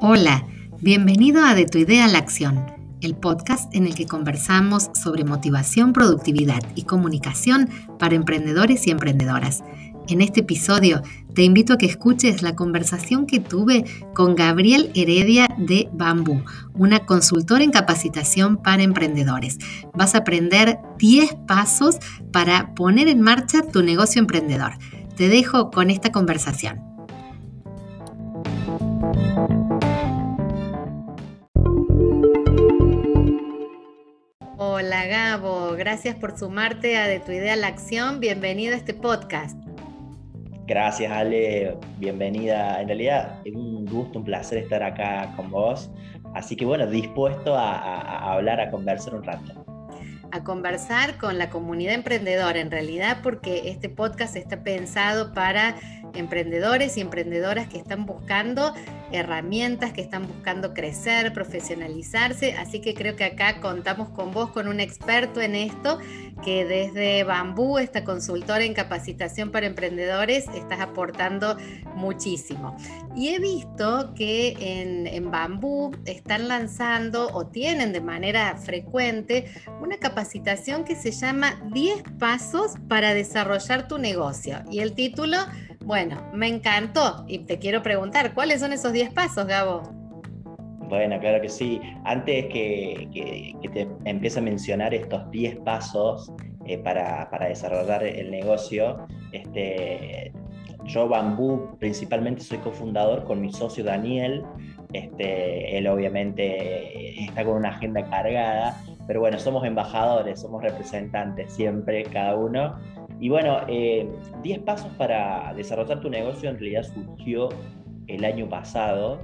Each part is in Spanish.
Hola, bienvenido a De tu idea a la acción, el podcast en el que conversamos sobre motivación, productividad y comunicación para emprendedores y emprendedoras. En este episodio te invito a que escuches la conversación que tuve con Gabriel Heredia de Bambú, una consultora en capacitación para emprendedores. Vas a aprender 10 pasos para poner en marcha tu negocio emprendedor. Te dejo con esta conversación. Hola Gabo, gracias por sumarte a De tu idea a la acción. Bienvenido a este podcast. Gracias Ale, bienvenida. En realidad es un gusto, un placer estar acá con vos. Así que bueno, dispuesto a, a hablar, a conversar un rato a conversar con la comunidad emprendedora, en realidad porque este podcast está pensado para emprendedores y emprendedoras que están buscando herramientas, que están buscando crecer, profesionalizarse. Así que creo que acá contamos con vos, con un experto en esto, que desde Bambú, esta consultora en capacitación para emprendedores, estás aportando muchísimo. Y he visto que en, en Bambú están lanzando o tienen de manera frecuente una capacitación que se llama 10 pasos para desarrollar tu negocio. Y el título bueno, me encantó y te quiero preguntar, ¿cuáles son esos 10 pasos, Gabo? Bueno, claro que sí. Antes que, te empiece a mencionar estos 10 pasos eh, para, desarrollar el negocio, este, yo Bambú principalmente soy cofundador con mi socio Daniel. Este, él obviamente está con una agenda cargada, pero bueno, somos embajadores, somos representantes siempre, cada uno. Y bueno, 10 eh, pasos para desarrollar tu negocio en realidad surgió el año pasado.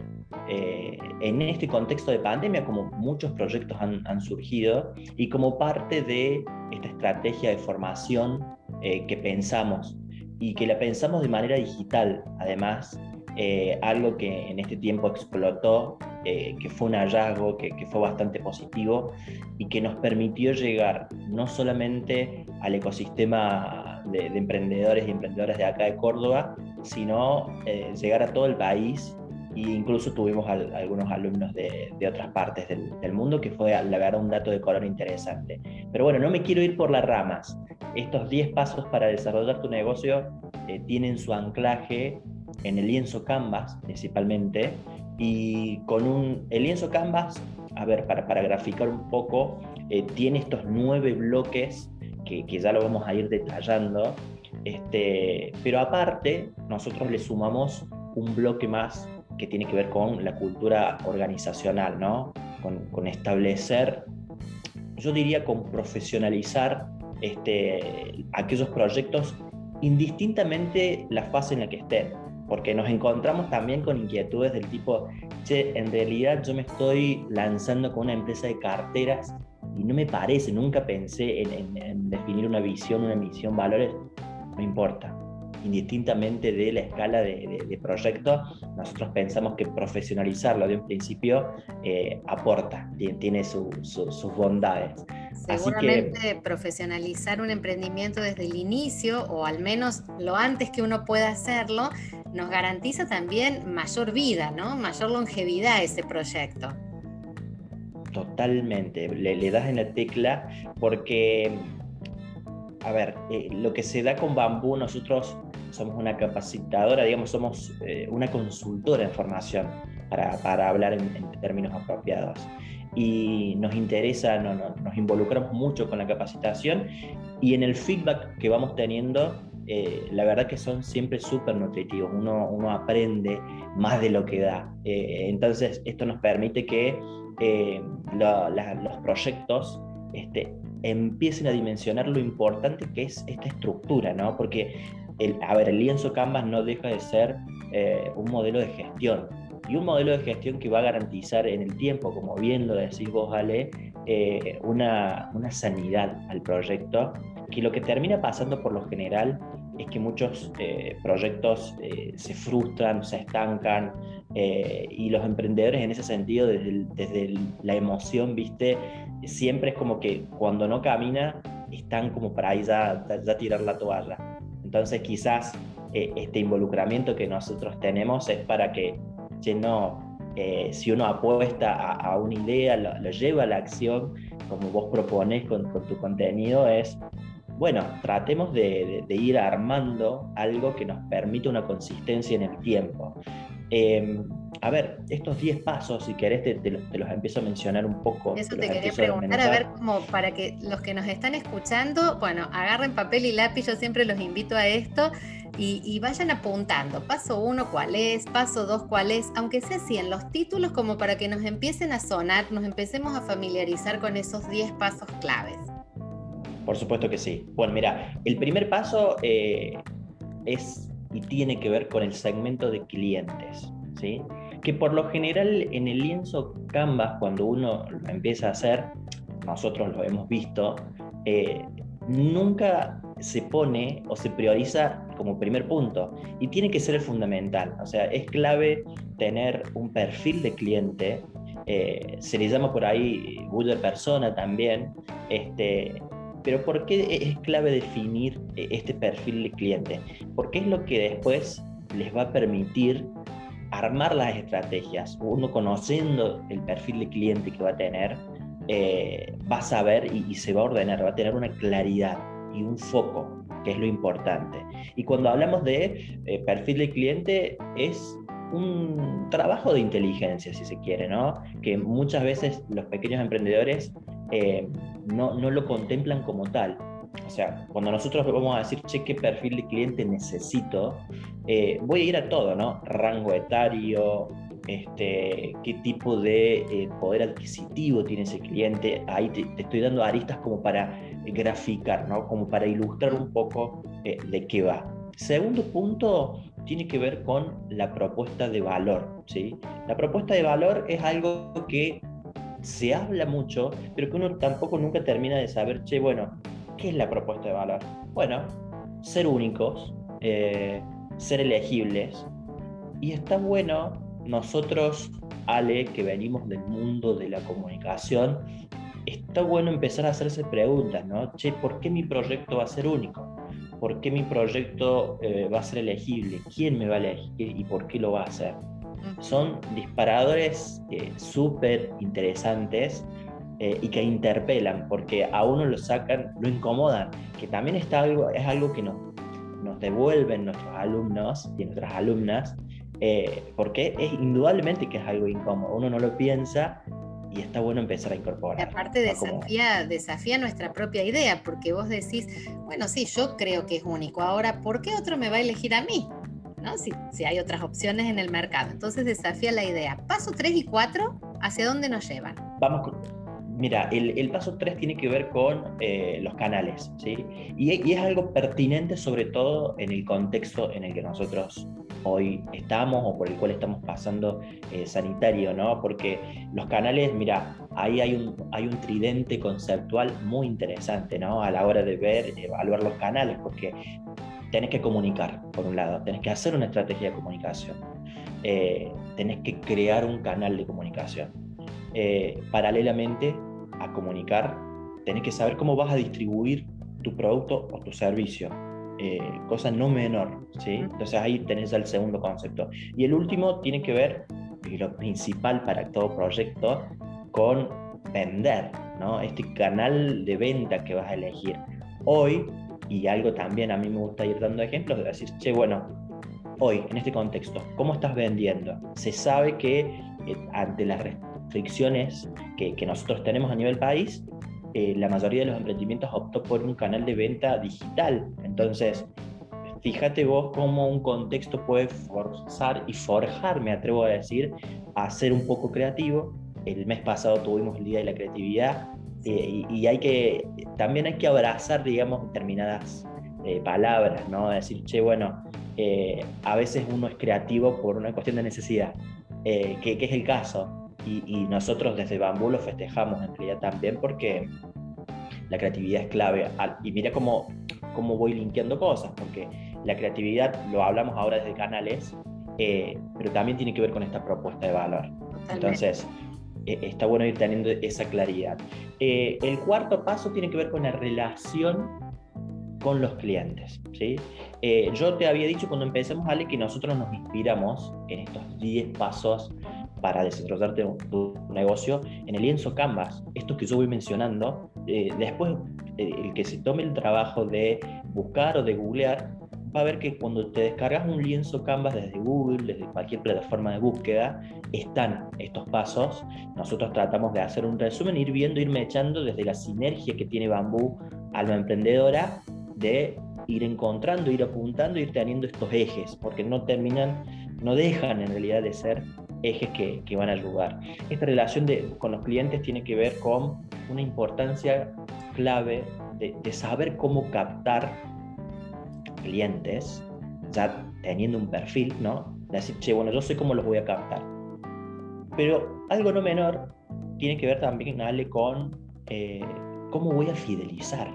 Eh, en este contexto de pandemia, como muchos proyectos han, surgido, y como parte de esta estrategia de formación eh, que pensamos, y que la pensamos de manera digital, además, eh, algo que en este tiempo explotó, eh, que fue un hallazgo, que, fue bastante positivo y que nos permitió llegar no solamente al ecosistema de, emprendedores y emprendedoras de acá de Córdoba, sino eh, llegar a todo el país e incluso tuvimos algunos alumnos de, otras partes del, mundo, que fue la verdad un dato de color interesante. Pero bueno, no me quiero ir por las ramas. Estos 10 pasos para desarrollar tu negocio tienen su anclaje en el lienzo Canvas principalmente, y con un, el lienzo Canvas, a ver, para, para graficar un poco, eh, tiene estos nueve bloques que, que, ya lo vamos a ir detallando, este, pero aparte nosotros le sumamos un bloque más que tiene que ver con la cultura organizacional, ¿no? con, con establecer, yo diría con profesionalizar este, aquellos proyectos indistintamente la fase en la que estén porque nos encontramos también con inquietudes del tipo, che, en realidad yo me estoy lanzando con una empresa de carteras y no me parece, nunca pensé en, definir una visión, una misión, valores, no importa. Indistintamente de la escala de, proyecto, nosotros pensamos que profesionalizarlo de un principio eh, aporta, tiene, sus bondades. Seguramente profesionalizar un emprendimiento desde el inicio o al menos lo antes que uno pueda hacerlo nos garantiza también mayor vida, ¿no? Mayor longevidad a ese proyecto. Totalmente, le, das en la tecla porque, a ver, eh, lo que se da con Bambú, nosotros somos una capacitadora, digamos, somos eh, una consultora en formación, para, hablar en, términos apropiados. Y nos interesa, nos involucramos mucho con la capacitación y en el feedback que vamos teniendo eh, la verdad que son siempre súper nutritivos, uno, uno, aprende más de lo que da. Entonces, esto nos permite que eh, los proyectos este, empiecen a dimensionar lo importante que es esta estructura, ¿no? Porque, el, a ver, el lienzo Canvas no deja de ser un modelo de gestión y un modelo de gestión que va a garantizar en el tiempo, como bien lo decís vos, Ale, una, una sanidad al proyecto que lo que termina pasando por lo general es que muchos eh, proyectos eh, se frustran, se estancan eh, y los emprendedores en ese sentido, desde, desde la emoción, viste, siempre es como que cuando no camina están como para ahí ya, tirar la toalla. Entonces quizás este involucramiento que nosotros tenemos es para que, che, no, si uno apuesta a, una idea, lo, lleva a la acción, como vos propones con, tu contenido, es, bueno, tratemos de, ir armando algo que nos permita una consistencia en el tiempo. Em, a ver, estos 10 pasos, si querés, te, los, empiezo a mencionar un poco. Eso te quería preguntar, a, ver, como para que los que nos están escuchando, bueno, agarren papel y lápiz, yo siempre los invito a esto y, vayan apuntando. Paso uno, cuál es, paso dos, cuál es, aunque sea así en los títulos, como para que nos empiecen a sonar, nos empecemos a familiarizar con esos 10 pasos claves. Por supuesto que sí. Bueno, mira, el primer paso eh, es y tiene que ver con el segmento de clientes, ¿sí? que por lo general en el lienzo Canvas, cuando uno lo empieza a hacer, nosotros lo hemos visto, eh, nunca se pone o se prioriza como primer punto y tiene que ser el fundamental. O sea, es clave tener un perfil de cliente, eh, se le llama por ahí Google persona también, este, pero ¿por qué es clave definir eh, este perfil de cliente? Porque es lo que después les va a permitir armar las estrategias. Uno conociendo el perfil de cliente que va a tener, eh, va a saber y, se va a ordenar, va a tener una claridad y un foco, que es lo importante. Y cuando hablamos de eh, perfil de cliente, es un trabajo de inteligencia, si se quiere, ¿no? Que muchas veces los pequeños emprendedores eh, no, no lo contemplan como tal. O sea, cuando nosotros vamos a decir, che, ¿qué perfil de cliente necesito? Eh, voy a ir a todo, ¿no? Rango etario, este, qué tipo de eh, poder adquisitivo tiene ese cliente. Ahí te, estoy dando aristas como para graficar, ¿no? Como para ilustrar un poco de qué va. Segundo punto tiene que ver con la propuesta de valor, ¿sí? La propuesta de valor es algo que se habla mucho, pero que uno tampoco nunca termina de saber, che, bueno, ¿Qué es la propuesta de valor? Bueno, ser únicos, eh, ser elegibles. Y está bueno, nosotros, Ale, que venimos del mundo de la comunicación, está bueno empezar a hacerse preguntas, ¿no? Che, ¿por qué mi proyecto va a ser único? ¿Por qué mi proyecto eh, va a ser elegible? ¿Quién me va a elegir y por qué lo va a hacer? Son disparadores eh, súper interesantes eh, y que interpelan, porque a uno lo sacan, lo incomodan, que también está algo, es algo que nos, nos devuelven nuestros alumnos y nuestras alumnas, eh, porque es indudablemente que es algo incómodo, uno no lo piensa y está bueno empezar a incorporar. aparte desafía, desafía nuestra propia idea, porque vos decís, bueno, sí, yo creo que es único, ahora, ¿por qué otro me va a elegir a mí? ¿No? Si, hay otras opciones en el mercado. Entonces desafía la idea. Paso 3 y 4, ¿hacia dónde nos llevan? Vamos Mira, el, paso 3 tiene que ver con eh, los canales, ¿sí? Y, es algo pertinente sobre todo en el contexto en el que nosotros hoy estamos o por el cual estamos pasando eh, sanitario, ¿no? Porque los canales, mira, ahí hay un, hay un tridente conceptual muy interesante, ¿no? A la hora de ver, evaluar los canales, porque tenés que comunicar, por un lado, tenés que hacer una estrategia de comunicación, eh, tenés que crear un canal de comunicación eh, paralelamente a comunicar, tenés que saber cómo vas a distribuir tu producto o tu servicio. Eh, cosa no menor, ¿sí? Entonces ahí tenés el segundo concepto. Y el último tiene que ver, y lo principal para todo proyecto, con vender, ¿no? Este canal de venta que vas a elegir. Hoy, y algo también a mí me gusta ir dando ejemplos, de decir, che, bueno, hoy, en este contexto, ¿cómo estás vendiendo? Se sabe que eh, ante las restricciones que, nosotros tenemos a nivel país, eh, la mayoría de los emprendimientos optó por un canal de venta digital. Entonces, fíjate vos cómo un contexto puede forzar y forjar, me atrevo a decir, a ser un poco creativo. El mes pasado tuvimos el Día de la Creatividad eh, y, hay que, también hay que abrazar, digamos, determinadas eh, palabras, ¿no? Decir, che, bueno, a veces uno es creativo por una cuestión de necesidad, que, que, es el caso y, nosotros desde Bambú lo festejamos en realidad también porque la creatividad es clave. Y mira cómo, cómo voy linkeando cosas, porque la creatividad lo hablamos ahora desde canales, eh, pero también tiene que ver con esta propuesta de valor. Entonces, eh, está bueno ir teniendo esa claridad. Eh, el cuarto paso tiene que ver con la relación con los clientes. ¿sí? yo te había dicho cuando empezamos, Ale, que nosotros nos inspiramos en estos 10 pasos para desarrollarte tu, negocio en el lienzo Canvas. Esto que yo voy mencionando, eh, después eh, el que se tome el trabajo de buscar o de googlear, va a ver que cuando te descargas un lienzo Canvas desde Google, desde cualquier plataforma de búsqueda, están estos pasos. Nosotros tratamos de hacer un resumen, ir viendo, irme echando desde la sinergia que tiene Bambú Alma Emprendedora, de ir encontrando, ir apuntando, ir teniendo estos ejes, porque no terminan, no dejan en realidad de ser ejes que, que van a ayudar. Esta relación de, con los clientes tiene que ver con una importancia clave de, de saber cómo captar clientes, ya teniendo un perfil, ¿no? De decir, che, bueno, yo sé cómo los voy a captar. Pero algo no menor tiene que ver también, Ale, con eh, cómo voy a fidelizar.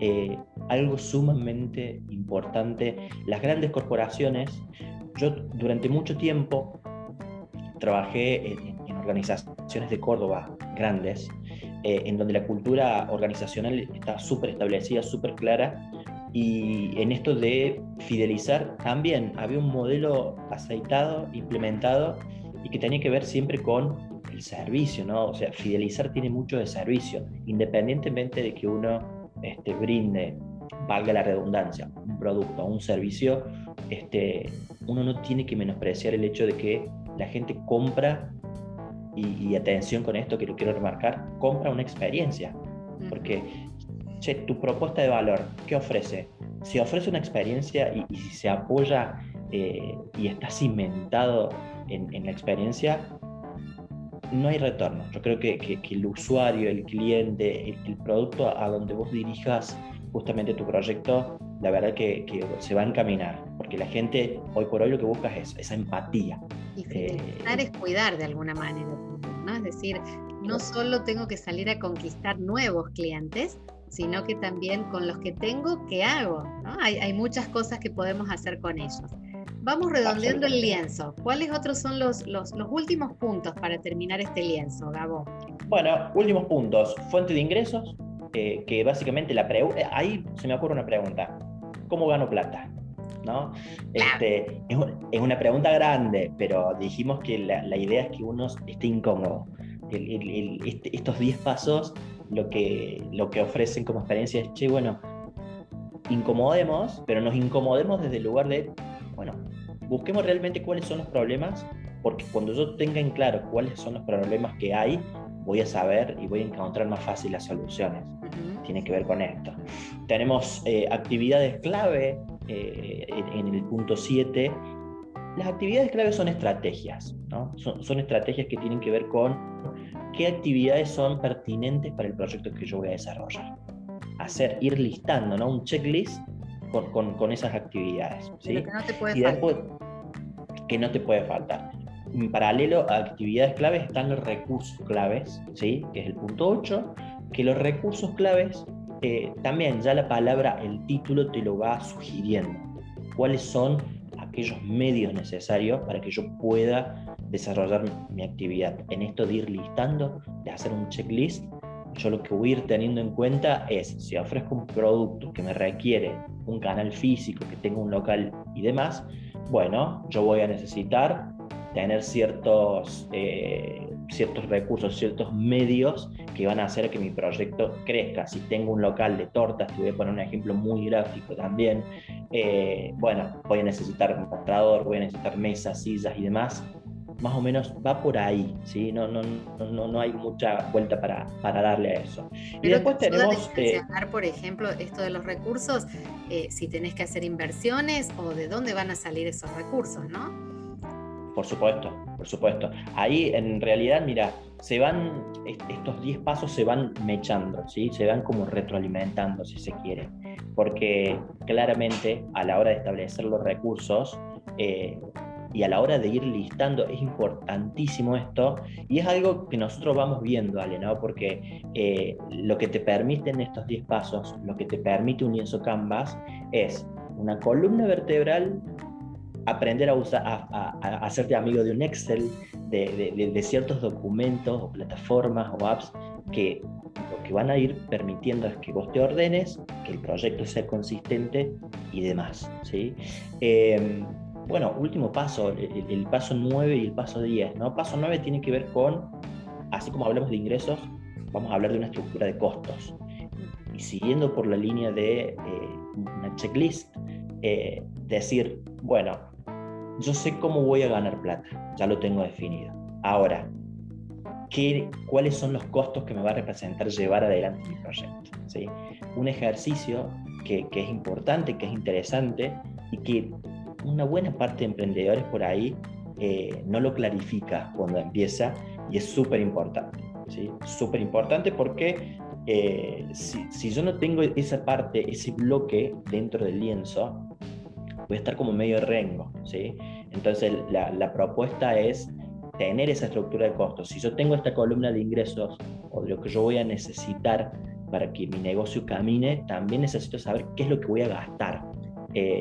Eh, algo sumamente importante. Las grandes corporaciones, yo durante mucho tiempo trabajé en, organizaciones de Córdoba grandes, eh, en donde la cultura organizacional está súper establecida, súper clara, y en esto de fidelizar también había un modelo aceitado, implementado y que tenía que ver siempre con el servicio, ¿no? O sea, fidelizar tiene mucho de servicio, independientemente de que uno este, brinde, valga la redundancia, un producto o un servicio, este, uno no tiene que menospreciar el hecho de que la gente compra, y, y atención con esto que lo quiero remarcar, compra una experiencia, porque che, tu propuesta de valor, ¿qué ofrece? Si ofrece una experiencia y, si se apoya eh, y está cimentado en, la experiencia, no hay retorno. Yo creo que, el usuario, el cliente, el, producto a donde vos dirijas justamente tu proyecto, la verdad que, se va a encaminar, porque la gente hoy por hoy lo que busca es esa empatía. Y fidelizar eh, es cuidar de alguna manera, ¿no? Es decir, no solo tengo que salir a conquistar nuevos clientes, sino que también con los que tengo, ¿qué hago? Hay, muchas cosas que podemos hacer con ellos. Vamos redondeando el lienzo. ¿Cuáles otros son los, los, últimos puntos para terminar este lienzo, Gabo? Bueno, últimos puntos. Fuente de ingresos, eh, que básicamente la pregunta, eh, ahí se me ocurre una pregunta. ¿Cómo gano plata? ¿No? Este, es, una pregunta grande, pero dijimos que la, idea es que uno esté incómodo. Este, estos 10 pasos lo que, lo que ofrecen como experiencia es, che, bueno, incomodemos, pero nos incomodemos desde el lugar de, bueno, busquemos realmente cuáles son los problemas, porque cuando yo tenga en claro cuáles son los problemas que hay, voy a saber y voy a encontrar más fácil las soluciones. Tiene que ver con esto. Tenemos eh, actividades clave eh, en, el punto 7. Las actividades clave son estrategias, ¿no? son, son estrategias que tienen que ver con qué actividades son pertinentes para el proyecto que yo voy a desarrollar. Hacer, ir listando, ¿no? Un checklist con, con, esas actividades. ¿sí? que no te puede y después, que no te puede faltar. En paralelo a actividades claves están los recursos claves, ¿sí? que es el punto 8, que los recursos claves, eh, también ya la palabra, el título te lo va sugiriendo. ¿Cuáles son aquellos medios necesarios para que yo pueda desarrollar mi actividad. En esto de ir listando, de hacer un checklist, yo lo que voy a ir teniendo en cuenta es, si ofrezco un producto que me requiere un canal físico, que tenga un local y demás, bueno, yo voy a necesitar tener ciertos, eh, ciertos recursos, ciertos medios que van a hacer que mi proyecto crezca. Si tengo un local de tortas, te voy a poner un ejemplo muy gráfico también, eh, bueno, voy a necesitar un mostrador, voy a necesitar mesas, sillas y demás más o menos va por ahí, ¿sí? No, no, no, no hay mucha vuelta para, para darle a eso. y después tenemos... Eh, por ejemplo, esto de los recursos, eh, si tenés que hacer inversiones o de dónde van a salir esos recursos, ¿no? Por supuesto, por supuesto. Ahí en realidad, mira, se van, estos 10 pasos se van mechando, ¿sí? se van como retroalimentando, si se quiere, porque claramente a la hora de establecer los recursos, eh, y a la hora de ir listando es importantísimo esto y es algo que nosotros vamos viendo, Ale, ¿no? porque eh, lo que te permiten estos 10 pasos, lo que te permite un lienzo Canvas es una columna vertebral, aprender a, usar, a, hacerte amigo de un Excel, de, de, ciertos documentos o plataformas o apps que lo que van a ir permitiendo es que vos te ordenes, que el proyecto sea consistente y demás. ¿sí? Eh, bueno, último paso, el, paso 9 y el paso 10. ¿no? Paso 9 tiene que ver con, así como hablamos de ingresos, vamos a hablar de una estructura de costos. Y siguiendo por la línea de eh, una checklist, eh, decir, bueno, yo sé cómo voy a ganar plata, ya lo tengo definido. Ahora, ¿qué, ¿cuáles son los costos que me va a representar llevar adelante mi proyecto? ¿sí? Un ejercicio que, que es importante, que es interesante y que una buena parte de emprendedores por ahí eh, no lo clarifica cuando empieza y es súper importante. ¿sí? Súper importante porque eh, si, yo no tengo esa parte, ese bloque dentro del lienzo, voy a estar como medio rengo. ¿sí? Entonces la, la propuesta es tener esa estructura de costos. Si yo tengo esta columna de ingresos o de lo que yo voy a necesitar para que mi negocio camine, también necesito saber qué es lo que voy a gastar. Eh,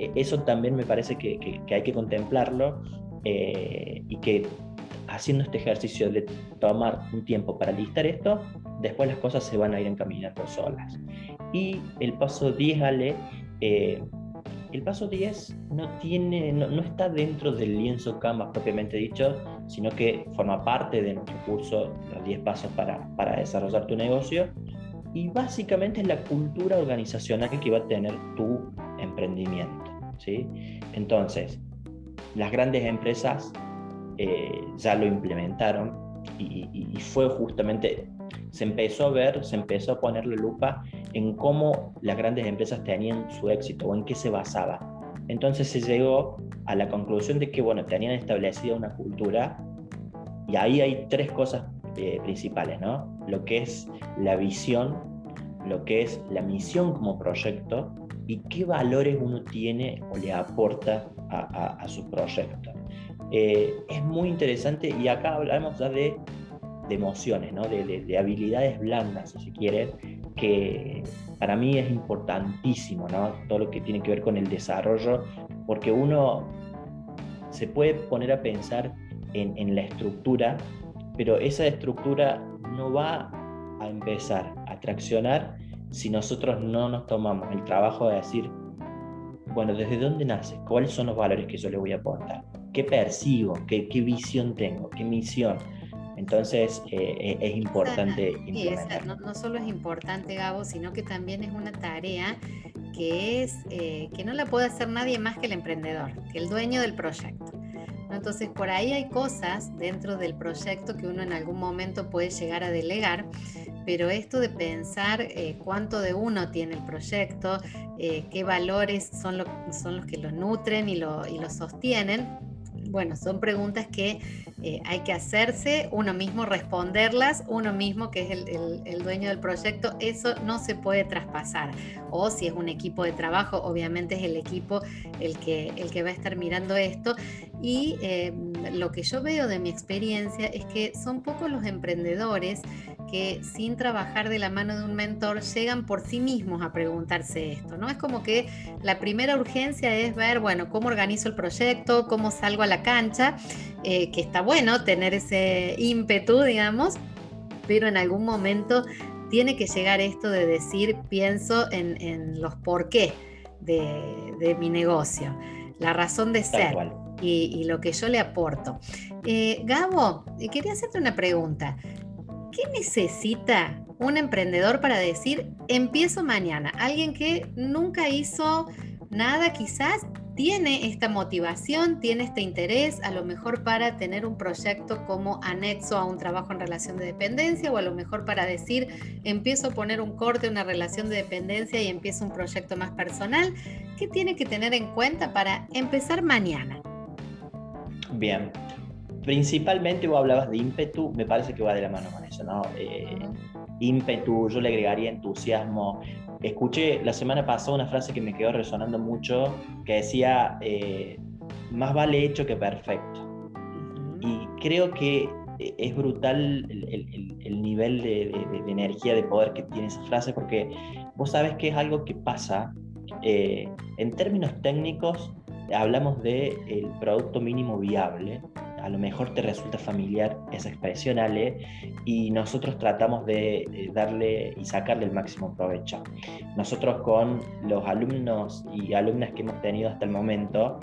e, eso también me parece que, hay que contemplarlo eh, y que haciendo este ejercicio de tomar un tiempo para listar esto, después las cosas se van a ir encaminando solas. Y el paso 10, Ale, eh, el paso 10 no, tiene, no, está dentro del lienzo Canvas propiamente dicho, sino que forma parte de nuestro curso, los 10 pasos para, para desarrollar tu negocio. Y básicamente es la cultura organizacional que va a tener tu emprendimiento. ¿sí? Entonces, las grandes empresas eh, ya lo implementaron y, fue justamente, se empezó a ver, se empezó a ponerle lupa en cómo las grandes empresas tenían su éxito o en qué se basaba. Entonces se llegó a la conclusión de que, bueno, tenían establecida una cultura y ahí hay tres cosas eh, principales, ¿no? Lo que es la visión, lo que es la misión como proyecto y qué valores uno tiene o le aporta a, su proyecto. Eh, es muy interesante y acá hablamos ya de, emociones, ¿no? de, habilidades blandas, si se quiere, que para mí es importantísimo, ¿no? todo lo que tiene que ver con el desarrollo, porque uno se puede poner a pensar en, en la estructura, pero esa estructura no va a empezar a traccionar si nosotros no nos tomamos el trabajo de decir, bueno, ¿desde dónde nace? ¿Cuáles son los valores que yo le voy a aportar? ¿Qué percibo? ¿Qué, qué visión tengo? ¿Qué misión? Entonces eh, eh, es importante no, no, solo es importante, Gabo, sino que también es una tarea que, es, eh, que no la puede hacer nadie más que el emprendedor, que el dueño del proyecto. Entonces, por ahí hay cosas dentro del proyecto que uno en algún momento puede llegar a delegar, pero esto de pensar eh, cuánto de uno tiene el proyecto, eh, qué valores son, los que lo nutren y lo, y lo sostienen, bueno, son preguntas que eh, hay que hacerse, uno mismo responderlas, uno mismo que es el, dueño del proyecto, eso no se puede traspasar. O si es un equipo de trabajo, obviamente es el equipo el que, el que va a estar mirando esto. Y em, lo que yo veo de mi experiencia es que son pocos los emprendedores que sin trabajar de la mano de un mentor llegan por sí mismos a preguntarse esto, ¿no? Es como que la primera urgencia es ver, bueno, cómo organizo el proyecto, cómo salgo a la cancha, eh, que está bueno tener ese ímpetu, digamos, pero en algún momento tiene que llegar esto de decir, pienso en, los por qué de, mi negocio, la razón de ser. Y, lo que yo le aporto. Eh, Gabo, quería hacerte una pregunta. ¿Qué necesita un emprendedor para decir, empiezo mañana? Alguien que nunca hizo nada quizás tiene esta motivación, tiene este interés, a lo mejor para tener un proyecto como anexo a un trabajo en relación de dependencia o a lo mejor para decir, empiezo a poner un corte, una relación de dependencia y empiezo un proyecto más personal. ¿Qué tiene que tener en cuenta para empezar mañana? Bien, principalmente vos hablabas de ímpetu, me parece que va de la mano con eso, ¿no? Eh, ímpetu, yo le agregaría entusiasmo. Escuché la semana pasada una frase que me quedó resonando mucho, que decía, eh, más vale hecho que perfecto. Y creo que eh, es brutal el, nivel de, energía, de poder que tiene esa frase, porque vos sabes que es algo que pasa. en términos técnicos, hablamos del el producto mínimo viable, a lo mejor te resulta familiar esa expresión, Ale, y nosotros tratamos de darle y sacarle el máximo provecho. Nosotros con los alumnos y alumnas que hemos tenido hasta el momento,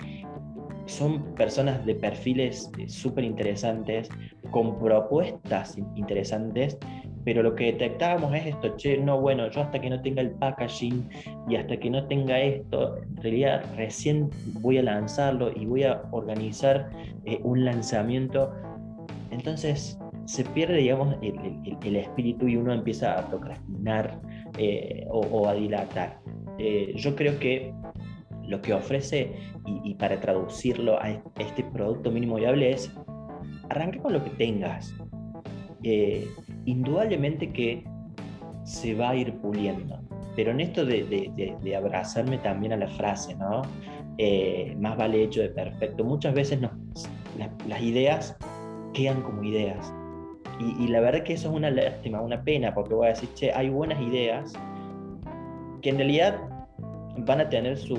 son personas de perfiles eh, súper interesantes, con propuestas interesantes, pero lo que detectábamos es esto, che, no, bueno, yo hasta que no tenga el packaging y hasta que no tenga esto, en realidad recién voy a lanzarlo y voy a organizar eh, un lanzamiento. Entonces se pierde, digamos, el, espíritu y uno empieza a procrastinar eh, o, a dilatar. yo creo que lo que ofrece y, para traducirlo a este producto mínimo viable es arranca con lo que tengas. Eh, indudablemente que se va a ir puliendo. Pero en esto de, abrazarme también a la frase, ¿no? Eh, más vale hecho de perfecto. Muchas veces las ideas quedan como ideas. Y, la verdad que eso es una lástima, una pena, porque voy a decir, che, hay buenas ideas que en realidad van a tener su,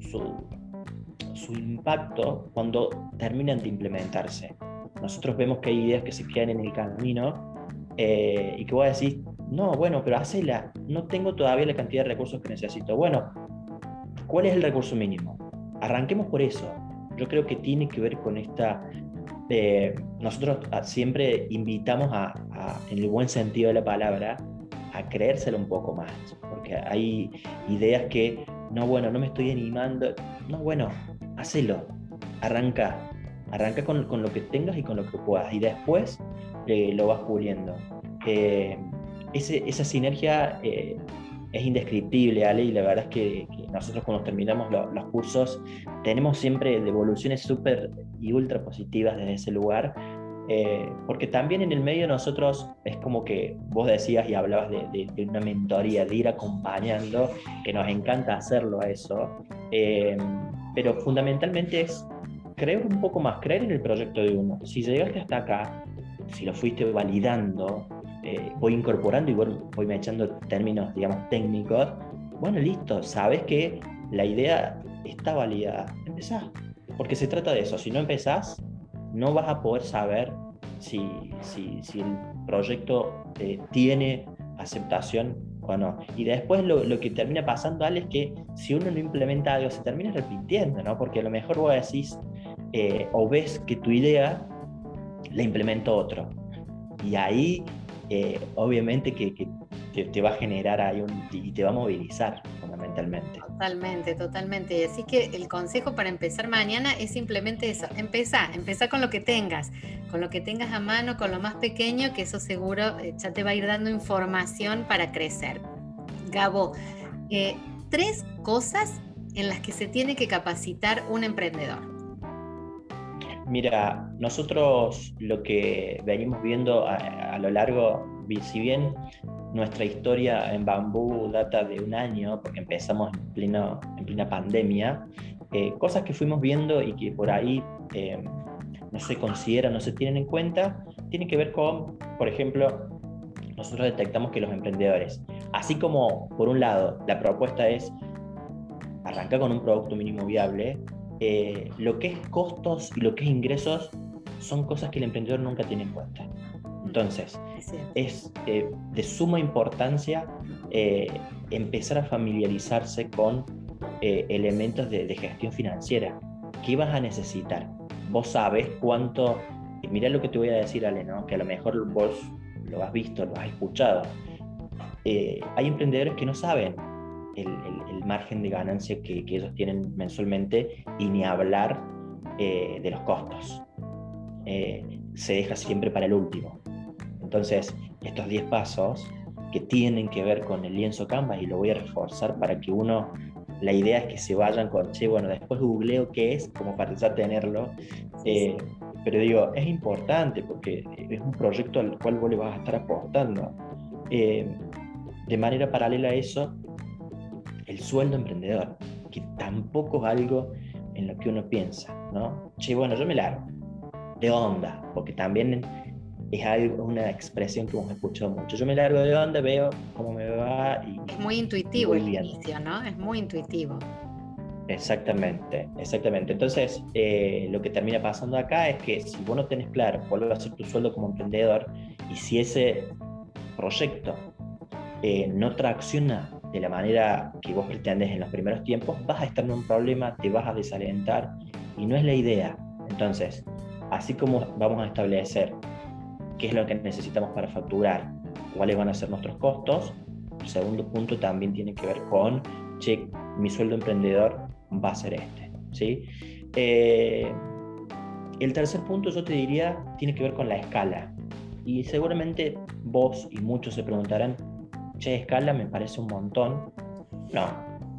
su, impacto cuando terminan de implementarse. Nosotros vemos que hay ideas que se quedan en el camino eh, y que voy a decir, no, bueno, pero hacela, no tengo todavía la cantidad de recursos que necesito. Bueno, ¿cuál es el recurso mínimo? Arranquemos por eso. Yo creo que tiene que ver con esta... Eh, nosotros siempre invitamos a, en el buen sentido de la palabra, a creérselo un poco más, porque hay ideas que no, bueno, no me estoy animando. No, bueno, hacelo. Arranca. Arranca con, lo que tengas y con lo que puedas. Y después eh, lo vas puliendo. Eh, esa sinergia eh, es indescriptible, Ale, y la verdad es que, nosotros cuando terminamos los cursos tenemos siempre devoluciones súper y ultra positivas desde ese lugar eh, porque también en el medio nosotros es como que vos decías y hablabas de, una mentoría, de ir acompañando, que nos encanta hacerlo a eso, eh, pero fundamentalmente es creer un poco más, creer en el proyecto de uno. Si llegaste hasta acá, si lo fuiste validando, eh, voy incorporando y voy, voy echando términos, digamos, técnicos, bueno, listo, sabes que la idea está validada, empezás. Porque se trata de eso, si no empezás, no vas a poder saber si, si, el proyecto eh, tiene aceptación o no. Y después lo, que termina pasando, Ale, es que si uno no implementa algo, se termina repitiendo, ¿no? Porque a lo mejor vos decís eh, o ves que tu idea la implementó otro. Y ahí, eh, obviamente, que, que te, va a generar ahí un, y te va a movilizar fundamentalmente. Totalmente, totalmente. Así que el consejo para empezar mañana es simplemente eso, empezá, empezá con lo que tengas, con lo que tengas a mano, con lo más pequeño, que eso seguro eh, ya te va a ir dando información para crecer. Gabo, eh, tres cosas en las que se tiene que capacitar un emprendedor. Mira, nosotros lo que venimos viendo a, a lo largo, si bien nuestra historia en bambú data de un año, porque empezamos en, pleno, en plena pandemia, eh, cosas que fuimos viendo y que por ahí eh, no se consideran, no se tienen en cuenta, tienen que ver con, por ejemplo, nosotros detectamos que los emprendedores, así como por un lado la propuesta es arrancar con un producto mínimo viable, eh, lo que es costos y lo que es ingresos son cosas que el emprendedor nunca tiene en cuenta. Entonces, es eh, de suma importancia eh, empezar a familiarizarse con eh, elementos de, gestión financiera. ¿Qué vas a necesitar? Vos sabes cuánto, mira lo que te voy a decir, Ale, ¿no? que a lo mejor vos lo has visto, lo has escuchado. hay emprendedores que no saben el, margen de ganancia que, que, ellos tienen mensualmente y ni hablar de los costos. se deja siempre para el último. Entonces, estos 10 pasos que tienen que ver con el lienzo Canvas, y lo voy a reforzar para que uno, la idea es que se vayan con, che, bueno, después googleo qué es, como para ya tenerlo. Eh, pero digo, es importante porque es un proyecto al cual vos le vas a estar apostando. Eh, de manera paralela a eso, el sueldo emprendedor, que tampoco es algo en lo que uno piensa, ¿no? Che, bueno, yo me largo de onda, porque también es algo, una expresión que hemos escuchado mucho. Yo me largo de onda, veo cómo me va y... Es muy intuitivo el inicio, ¿no? Es muy intuitivo. Exactamente, exactamente. Entonces, eh, lo que termina pasando acá es que si vos no tenés claro cuál va a ser tu sueldo como emprendedor y si ese proyecto eh, no tracciona de la manera que vos pretendes en los primeros tiempos, vas a estar en un problema, te vas a desalentar y no es la idea. Entonces, así como vamos a establecer qué es lo que necesitamos para facturar, cuáles van a ser nuestros costos, el segundo punto también tiene que ver con, che, mi sueldo emprendedor va a ser este. ¿sí? Eh, el tercer punto yo te diría tiene que ver con la escala. Y seguramente vos y muchos se preguntarán, escala me parece un montón. No,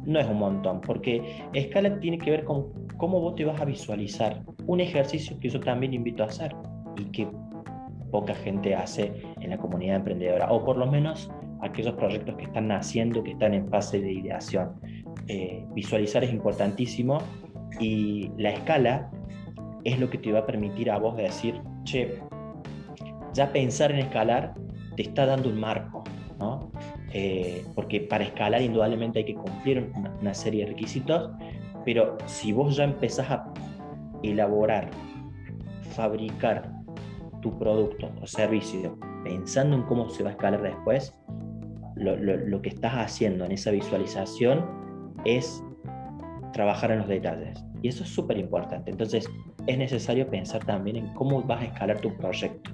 no es un montón, porque escala tiene que ver con cómo vos te vas a visualizar. Un ejercicio que yo también invito a hacer y que poca gente hace en la comunidad emprendedora, o por lo menos aquellos proyectos que están naciendo, que están en fase de ideación. Eh, visualizar es importantísimo y la escala es lo que te va a permitir a vos decir, che, ya pensar en escalar te está dando un marco, ¿no? Eh, porque para escalar indudablemente hay que cumplir una, serie de requisitos, pero si vos ya empezás a elaborar, fabricar tu producto o servicio pensando en cómo se va a escalar después, lo, lo que estás haciendo en esa visualización es trabajar en los detalles. Y eso es súper importante. Entonces, es necesario pensar también en cómo vas a escalar tu proyecto.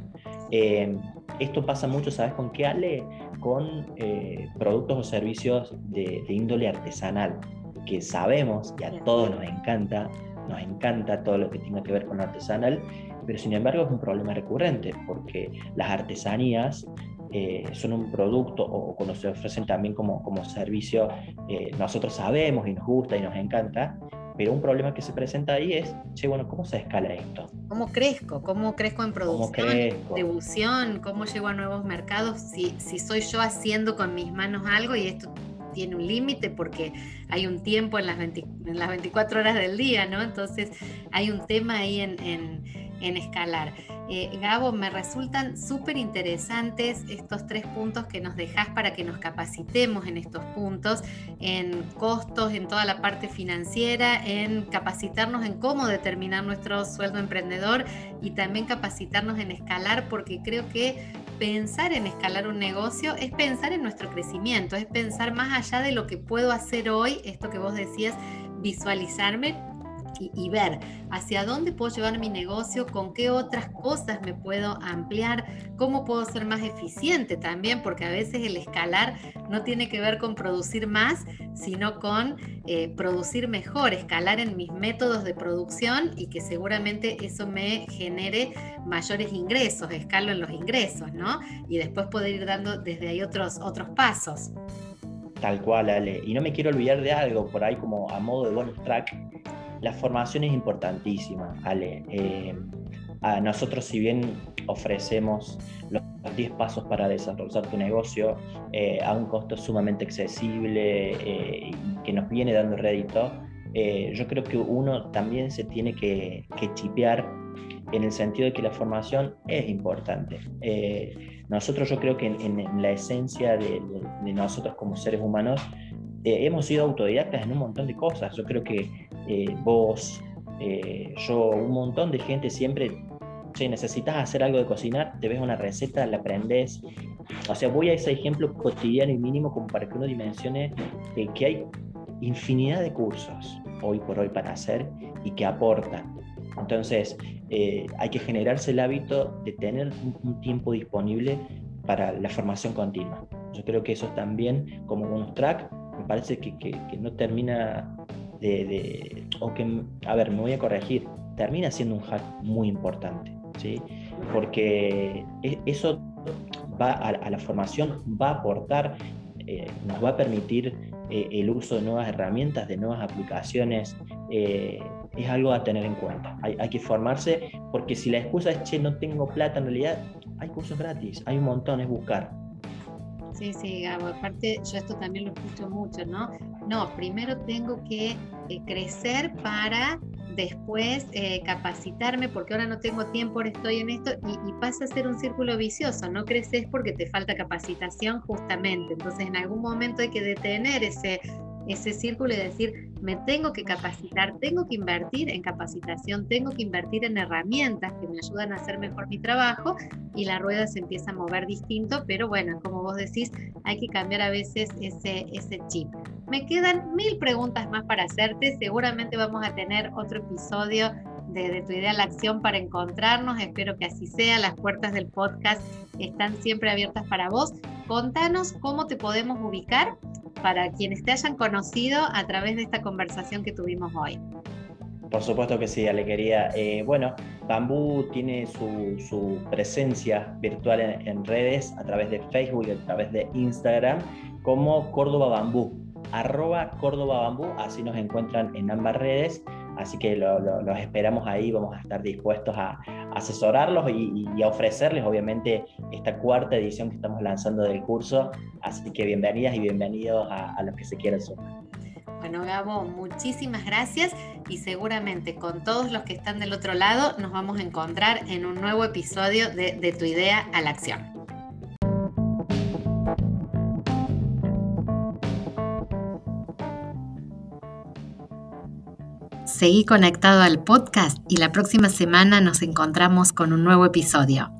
Eh, esto pasa mucho, ¿sabes con qué, Ale? Con eh, productos o servicios de, índole artesanal, que sabemos y a todos nos encanta, nos encanta todo lo que tenga que ver con lo artesanal, pero sin embargo es un problema recurrente, porque las artesanías eh, son un producto o cuando se ofrecen también como, como servicio, nosotros sabemos y nos gusta y nos encanta, pero un problema que se presenta ahí es, che, bueno, ¿cómo se escala esto? ¿Cómo crezco? ¿Cómo crezco en producción, distribución? ¿Cómo llego a nuevos mercados? Si, si soy yo haciendo con mis manos algo y esto tiene un límite porque hay un tiempo en las, en las 24 horas del día, ¿no? Entonces hay un tema ahí en, en, en escalar. Eh, Gabo, me resultan súper interesantes estos tres puntos que nos dejas para que nos capacitemos en estos puntos, en costos, en toda la parte financiera, en capacitarnos en cómo determinar nuestro sueldo emprendedor y también capacitarnos en escalar, porque creo que pensar en escalar un negocio es pensar en nuestro crecimiento, es pensar más allá de lo que puedo hacer hoy, esto que vos decías, visualizarme y, ver hacia dónde puedo llevar mi negocio, con qué otras cosas me puedo ampliar, cómo puedo ser más eficiente también, porque a veces el escalar no tiene que ver con producir más, sino con eh, producir mejor, escalar en mis métodos de producción y que seguramente eso me genere mayores ingresos, escalo en los ingresos, ¿no? Y después poder ir dando desde ahí otros, otros pasos. Tal cual, Ale. Y no me quiero olvidar de algo por ahí como a modo de bonus track, la formación es importantísima, Ale. Eh, a nosotros, si bien ofrecemos los 10 pasos para desarrollar tu negocio eh, a un costo sumamente accesible eh, y que nos viene dando rédito, yo creo que uno también se tiene que, chipear en el sentido de que la formación es importante. nosotros yo creo que en, la esencia de, nosotros como seres humanos hemos sido autodidactas en un montón de cosas. Yo creo que eh, vos, eh, yo, un montón de gente siempre, si necesitas hacer algo de cocinar, te ves una receta, la aprendes. O sea, voy a ese ejemplo cotidiano y mínimo como para que uno dimensione eh, que hay infinidad de cursos hoy por hoy para hacer y que aportan. Entonces, hay que generarse el hábito de tener un, tiempo disponible para la formación continua. Yo creo que eso también, como bonus track, me parece que, que, que no termina de, o que, a ver, me voy a corregir, termina siendo un hack muy importante, ¿sí? Porque e, eso va a, la formación, va a aportar, eh, nos va a permitir eh, el uso de nuevas herramientas, de nuevas aplicaciones, eh, es algo a tener en cuenta. Hay, hay, que formarse porque si la excusa es, che, no tengo plata, en realidad hay cursos gratis, hay un montón, es buscar. Sí, sí, Gabo. Aparte, yo esto también lo escucho mucho, ¿no? No, primero tengo que eh, crecer para después eh, capacitarme porque ahora no tengo tiempo, ahora estoy en esto y, y, pasa a ser un círculo vicioso, no creces porque te falta capacitación justamente, entonces en algún momento hay que detener ese ese círculo y decir, me tengo que capacitar, tengo que invertir en capacitación, tengo que invertir en herramientas que me ayudan a hacer mejor mi trabajo y la rueda se empieza a mover distinto, pero bueno, como vos decís, hay que cambiar a veces ese, ese chip. Me quedan mil preguntas más para hacerte. Seguramente vamos a tener otro episodio de, tu idea a la acción para encontrarnos. Espero que así sea. Las puertas del podcast están siempre abiertas para vos. Contanos cómo te podemos ubicar para quienes te hayan conocido a través de esta conversación que tuvimos hoy. Por supuesto que sí, Alequería. Eh, bueno, Bambú tiene su, presencia virtual en, redes a través de Facebook y a través de Instagram como Córdoba Bambú, arroba Córdoba Bambú, así nos encuentran en ambas redes. Así que los esperamos ahí, vamos a estar dispuestos a, asesorarlos y, a ofrecerles, obviamente, esta cuarta edición que estamos lanzando del curso. Así que bienvenidas y bienvenidos a, los que se quieran sumar. Bueno, Gabo, muchísimas gracias y seguramente con todos los que están del otro lado nos vamos a encontrar en un nuevo episodio de, de Tu idea a la acción. Seguí conectado al podcast y la próxima semana nos encontramos con un nuevo episodio.